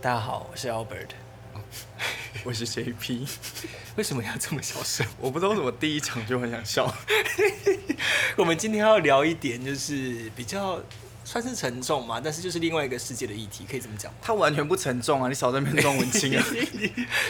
大家好，我是 Albert。我是 JP，为什么要这么小声？我不知道为什么第一场就很想笑。我们今天要聊一点，就是比较算是沉重嘛，但是就是另外一个世界的议题，可以这么讲。它完全不沉重啊！你少在那边装文青啊！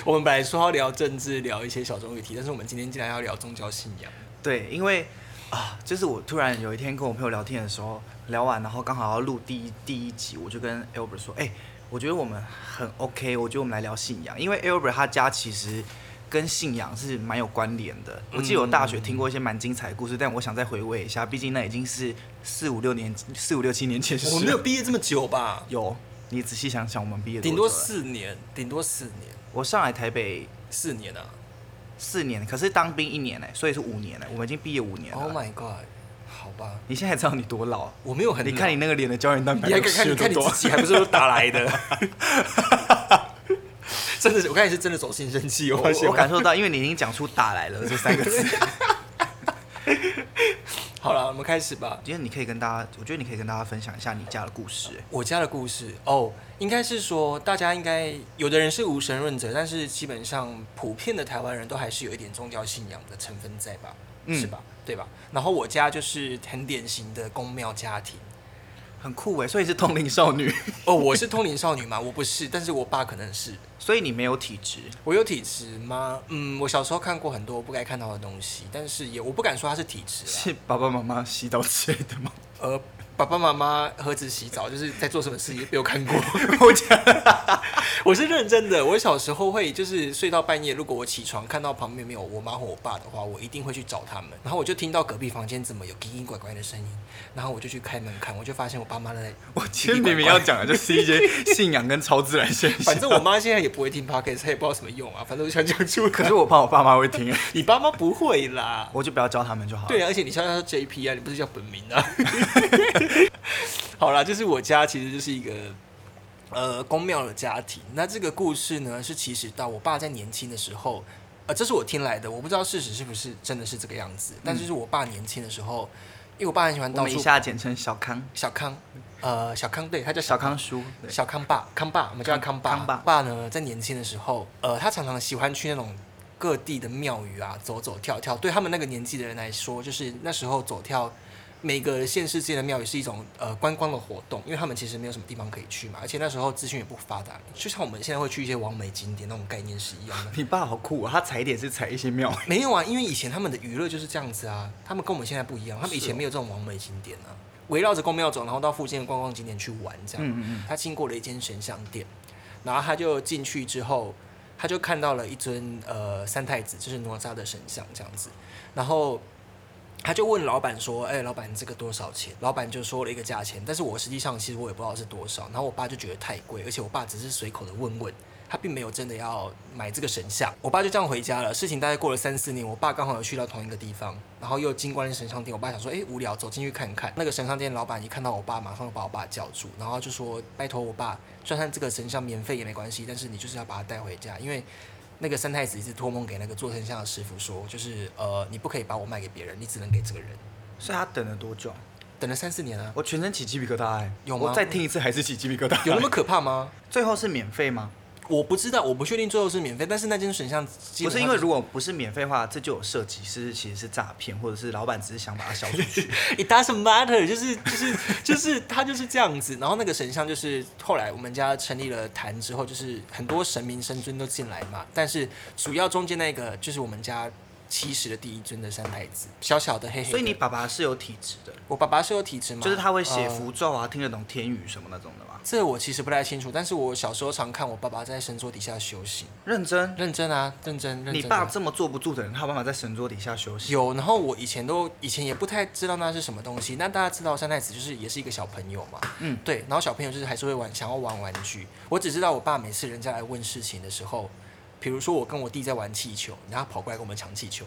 我们本来说要聊政治，聊一些小众议题，但是我们今天竟然要聊宗教信仰。对，因为啊，就是我突然有一天跟我朋友聊天的时候，聊完然后刚好要录第一第一集，我就跟 Albert 说，哎。我觉得我们很 OK，我觉得我们来聊信仰，因为 Albert 他家其实跟信仰是蛮有关联的。我记得我大学听过一些蛮精彩的故事，但我想再回味一下，毕竟那已经是四五六年、四五六七年前。我没有毕业这么久吧？有，你仔细想想，我们毕业顶多四年，顶多四年。我上来台北四年啊，四年，可是当兵一年呢，所以是五年呢。我们已经毕业五年了。Oh my god！好吧，你现在知道你多老？我没有很，你看你那个脸的胶原蛋白，你还看，你看你自己还不是都 打来的？真的是，我看你是真的走心生气哦。我感受到，因为你已经讲出“打来了”这三个字。好了，我们开始吧。今天你可以跟大家，我觉得你可以跟大家分享一下你家的故事。我家的故事哦，应该是说，大家应该有的人是无神论者，但是基本上普遍的台湾人都还是有一点宗教信仰的成分在吧？是吧？对吧？然后我家就是很典型的公庙家庭，很酷哎，所以是通灵少女哦。我是通灵少女吗？我不是，但是我爸可能是。所以你没有体质？我有体质吗？嗯，我小时候看过很多不该看到的东西，但是也我不敢说它是体质。是爸爸妈妈洗澡之类的吗？呃。爸爸妈妈何止洗澡，就是在做什么事情没有看过。我讲，我是认真的。我小时候会就是睡到半夜，如果我起床看到旁边没有我妈或我爸的话，我一定会去找他们。然后我就听到隔壁房间怎么有奇奇怪怪的声音，然后我就去开门看，我就发现我爸妈在。我今天明明要讲的就是一些信仰跟超自然现象。反正我妈现在也不会听 podcast，她也不知道什么用啊。反正我想讲出。可是我怕我爸妈会听。你爸妈不会啦，我就不要教他们就好了。对啊，而且你叫他 JP 啊，你不是叫本名啊。好啦，就是我家其实就是一个呃公庙的家庭。那这个故事呢，是其实到我爸在年轻的时候，呃，这是我听来的，我不知道事实是不是真的是这个样子。但就是我爸年轻的时候，因为我爸很喜欢到处，一下简称小康，小康，呃，小康，对他叫小康叔，小康爸，康爸，我们叫他康爸。康爸爸呢，在年轻的时候，呃，他常常喜欢去那种各地的庙宇啊，走走跳跳。对他们那个年纪的人来说，就是那时候走跳。每个县市之间的庙也是一种呃观光的活动，因为他们其实没有什么地方可以去嘛，而且那时候资讯也不发达，就像我们现在会去一些王美景点那种概念是一样的。你爸好酷啊，他踩点是踩一些庙。没有啊，因为以前他们的娱乐就是这样子啊，他们跟我们现在不一样，他们以前没有这种王美景点啊，围绕着公庙走，然后到附近的观光景点去玩这样。嗯嗯嗯。他经过了一间神像店，然后他就进去之后，他就看到了一尊呃三太子，就是哪吒的神像这样子，然后。他就问老板说：“哎，老板，这个多少钱？”老板就说了一个价钱，但是我实际上其实我也不知道是多少。然后我爸就觉得太贵，而且我爸只是随口的问问，他并没有真的要买这个神像。我爸就这样回家了。事情大概过了三四年，我爸刚好有去到同一个地方，然后又经过那神像店。我爸想说：“哎，无聊，走进去看看。”那个神像店老板一看到我爸，马上就把我爸叫住，然后就说：“拜托我爸，就算这个神像免费也没关系，但是你就是要把它带回家，因为……”那个三太子一直托梦给那个做神像的师傅说，就是呃，你不可以把我卖给别人，你只能给这个人。所以他等了多久？等了三四年啊！我全身起鸡皮疙瘩哎，有吗？我再听一次还是起鸡皮疙瘩，有那么可怕吗？最后是免费吗？我不知道，我不确定最后是免费，但是那间神像不是因为如果不是免费的话，这就有涉及是其实是诈骗，或者是老板只是想把它销出去。It doesn't matter，就是就是就是 他就是这样子。然后那个神像就是后来我们家成立了坛之后，就是很多神明神尊都进来嘛，但是主要中间那个就是我们家七十的第一尊的三太子，小小的黑黑的。所以你爸爸是有体质的，我爸爸是有体质吗？就是他会写呃符咒啊，听得懂天语什么那种的吗？这我其实不太清楚，但是我小时候常看我爸爸在神桌底下修行，认真，认真啊，认真认真。你爸这么坐不住的人，他有办法在神桌底下休息？有，然后我以前都以前也不太知道那是什么东西。那大家知道三太子就是也是一个小朋友嘛，嗯，对，然后小朋友就是还是会玩，想要玩玩具。我只知道我爸每次人家来问事情的时候，比如说我跟我弟在玩气球，然后他跑过来跟我们抢气球，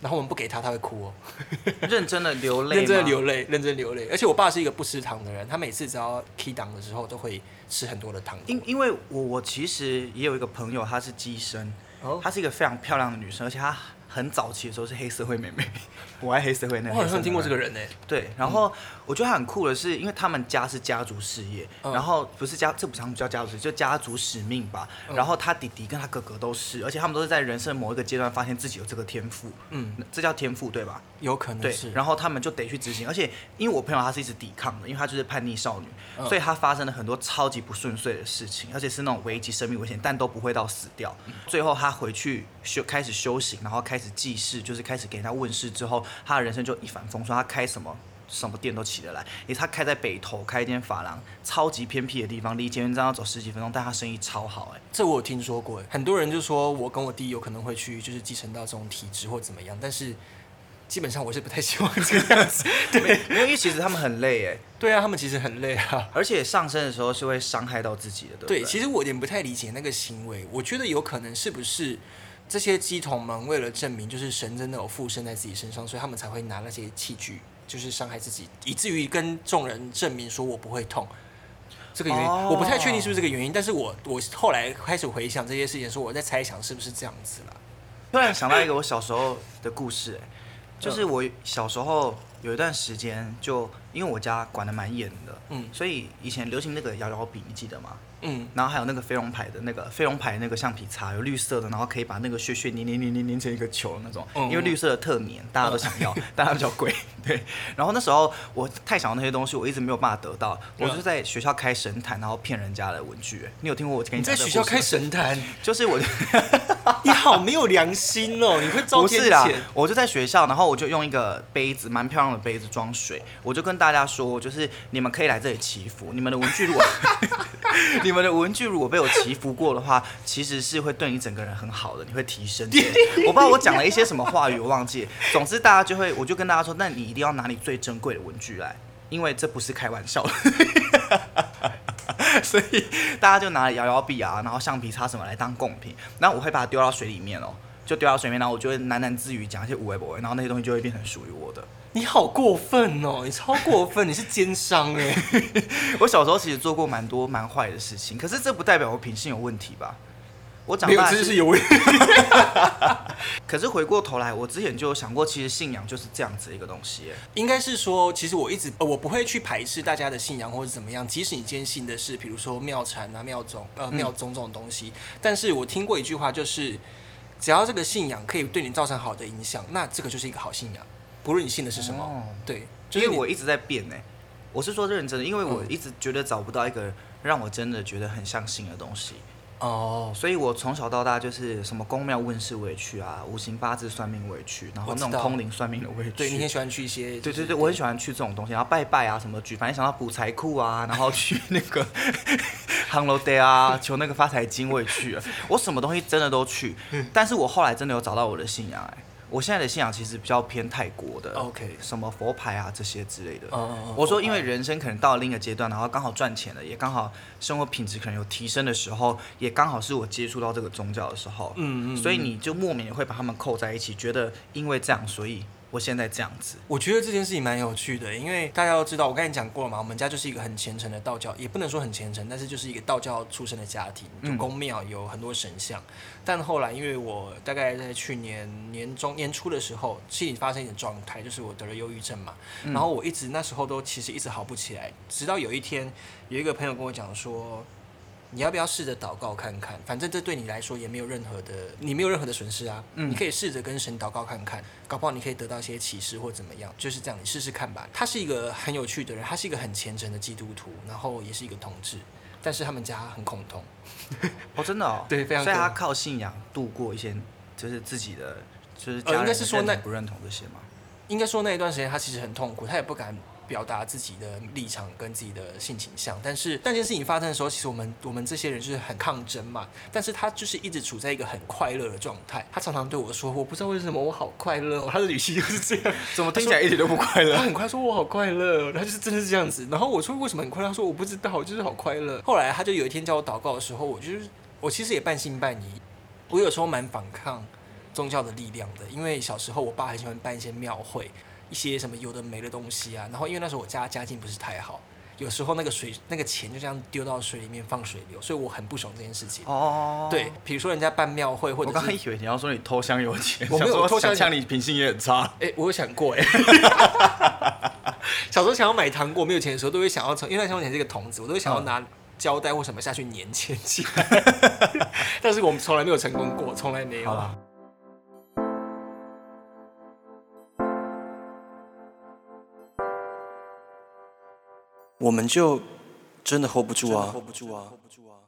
然后我们不给他，他会哭哦，认真的流泪，认真的流。泪，认真流泪。而且我爸是一个不吃糖的人，他每次只要 key 档的时候都会吃很多的糖。因因为我我其实也有一个朋友，她是机身，哦她是一个非常漂亮的女生，而且她很早期的时候是黑社会妹妹，我爱黑社会那个。我好像听过这个。人呢、对，然后我觉得他很酷的是，因为他们家是家族事业，嗯然后不是家，这不常叫家族事业，就家族使命吧。嗯然后他弟弟跟他哥哥都是，而且他们都是在人生某一个阶段发现自己有这个天赋，嗯，这叫天赋对吧？有可能对是。，然后他们就得去执行，而且因为我朋友她是一直抵抗的，因为她就是叛逆少女，嗯所以她发生了很多超级不顺遂的事情，而且是那种危及生命危险，但都不会到死掉。嗯最后她回去修开始修行，然后开始记事，就是开始给人家问世之后，他的人生就一帆风顺，他开什么。什么店都起得来，也他开在北头开一间发廊，超级偏僻的地方，离捷运站要走十几分钟，但他生意超好哎、这我有听说过，很多人就说我跟我弟有可能会去，就是继承到这种体质或怎么样，但是基本上我是不太希望这个样子。对，因为其实他们很累哎、对啊，他们其实很累啊。而且上升的时候是会伤害到自己的？对，其实我有点不太理解那个行为，我觉得有可能是不是这些鸡童们为了证明就是神真的有附身在自己身上，所以他们才会拿那些器具就是伤害自己，以至于跟众人证明说我不会痛。这个原因、哦我不太确定是不是这个原因，但是我我后来开始回想这些事情的时候，我在猜想是不是这样子了。突然想到一个我小时候的故事、哎，就是我小时候有一段时间，就因为我家管的蛮严的，嗯所以以前流行那个摇摇笔，你记得吗？嗯，然后还有那个飞龙牌的那个飞龙牌那个橡皮擦，有绿色的，然后可以把那个屑屑粘粘粘粘粘成一个球那种，嗯因为绿色的特黏，大家都想要，但它比较贵。对，然后那时候我太想要那些东西，我一直没有办法得到，我就在学校开神坛，然后骗人家的文具。哎你有听过我跟你你讲这个在学校开？神坛，就是我。你好没有良心哦！你会遭天不是啦谴。，我就在学校，然后我就用一个杯子，蛮漂亮杯子装水，我就跟大家说，就是你们可以来这里祈福，你们的文具如果 你们的文具如果被我祈福过的话，其实是会对你整个人很好的，你会提升。我不知道我讲了一些什么话语，我忘记。总之大家就会，我就跟大家说，那你一定要拿你最珍贵的文具来，因为这不是开玩笑的。所以大家就拿摇摇笔啊，然后橡皮擦什么来当贡品，然后我会把它丢到水里面哦，就丢到水面，然后我就会喃喃自语讲一些无为不为，然后那些东西就会变成属于我的。你好过分哦！你超过分，你是奸商哎！我小时候其实做过蛮多蛮坏的事情，可是这不代表我品性有问题吧？我长大这就是有问题。可是回过头来，我之前就有想过，其实信仰就是这样子一个东西耶。应该是说，其实我一直呃，我不会去排斥大家的信仰或者怎么样。即使你坚信的是，比如说庙禅啊、庙宗、呃嗯庙宗这种东西，但是我听过一句话，就是只要这个信仰可以对你造成好的影响，那这个就是一个好信仰，不论你信的是什么。哦对，就是因为我一直在变呢，我是说认真的，因为我嗯一直觉得找不到一个让我真的觉得很相信的东西。哦，所以我从小到大就是什么宫庙问事我也去啊，五行八字算命我也去，然后那种通灵算命的我也去。对你很喜欢去一些，对对对，我很喜欢去这种东西，然后拜拜啊什么举，反正想到补财库啊，然后去 那个 Hello Day 啊，求那个发财金我也去了，我什么东西真的都去，但是我后来真的有找到我的信仰哎、我现在的信仰其实比较偏泰国的 OK 什么佛牌啊这些之类的。我说，因为人生可能到了另一个阶段，然后刚好赚钱了，也刚好生活品质可能有提升的时候，也刚好是我接触到这个宗教的时候，嗯嗯所以你就莫名的会把他们扣在一起，觉得因为这样，所以我现在这样子。我觉得这件事情蛮有趣的，因为大家都知道，我刚才讲过了嘛，我们家就是一个很虔诚的道教，也不能说很虔诚，但是就是一个道教出身的家庭，就嗯宫庙有很多神像。但后来因为我大概在去年年中年初的时候，心里发生一点状态，就是我得了忧郁症嘛，嗯然后我一直那时候都其实一直好不起来，直到有一天有一个朋友跟我讲说。你要不要试着祷告看看？反正这对你来说也没有任何的，你没有任何的损失啊。嗯你可以试着跟神祷告看看，搞不好你可以得到一些启示或怎么样。就是这样，你试试看吧。他是一个很有趣的人，他是一个很虔诚的基督徒，然后也是一个同志，但是他们家很恐同。哦，真的哦，对非常可所以他靠信仰度过一些就是自己的就是呃应该是说那不认同这些吗？应该说那一段时间他其实很痛苦，他也不敢表达自己的立场跟自己的性倾向。但是那件事情发生的时候，其实我们我们这些人就是很抗争嘛。但是他就是一直处在一个很快乐的状态。他常常对我说：“我不知道为什么我好快乐。”他的语气就是这样，怎么听起来一点都不快乐？他很快说：“我好快乐。”他就是真的是这样子。然后我说：“为什么很快乐？”他说：“我不知道，就是好快乐。”后来他就有一天叫我祷告的时候，我就是我其实也半信半疑。我有时候蛮反抗宗教的力量的，因为小时候我爸很喜欢办一些庙会。一些什么有的没的东西啊，然后因为那时候我家家境不是太好，有时候那个水那个钱就这样丢到水里面放水流，所以我很不爽这件事情。哦，对，比如说人家办庙会或者我刚刚以为你要说你偷香油钱，我没有偷香，像你品性也很差。哎，我有想过哎，小时候想要买糖果没有钱的时候，都会想要从因为那香油钱是一个童子，我都会想要拿胶带或什么下去粘钱起来，但是我们从来没有成功过，从来没有。我们就真的 hold 不住啊！hold 不住啊！hold 不住啊！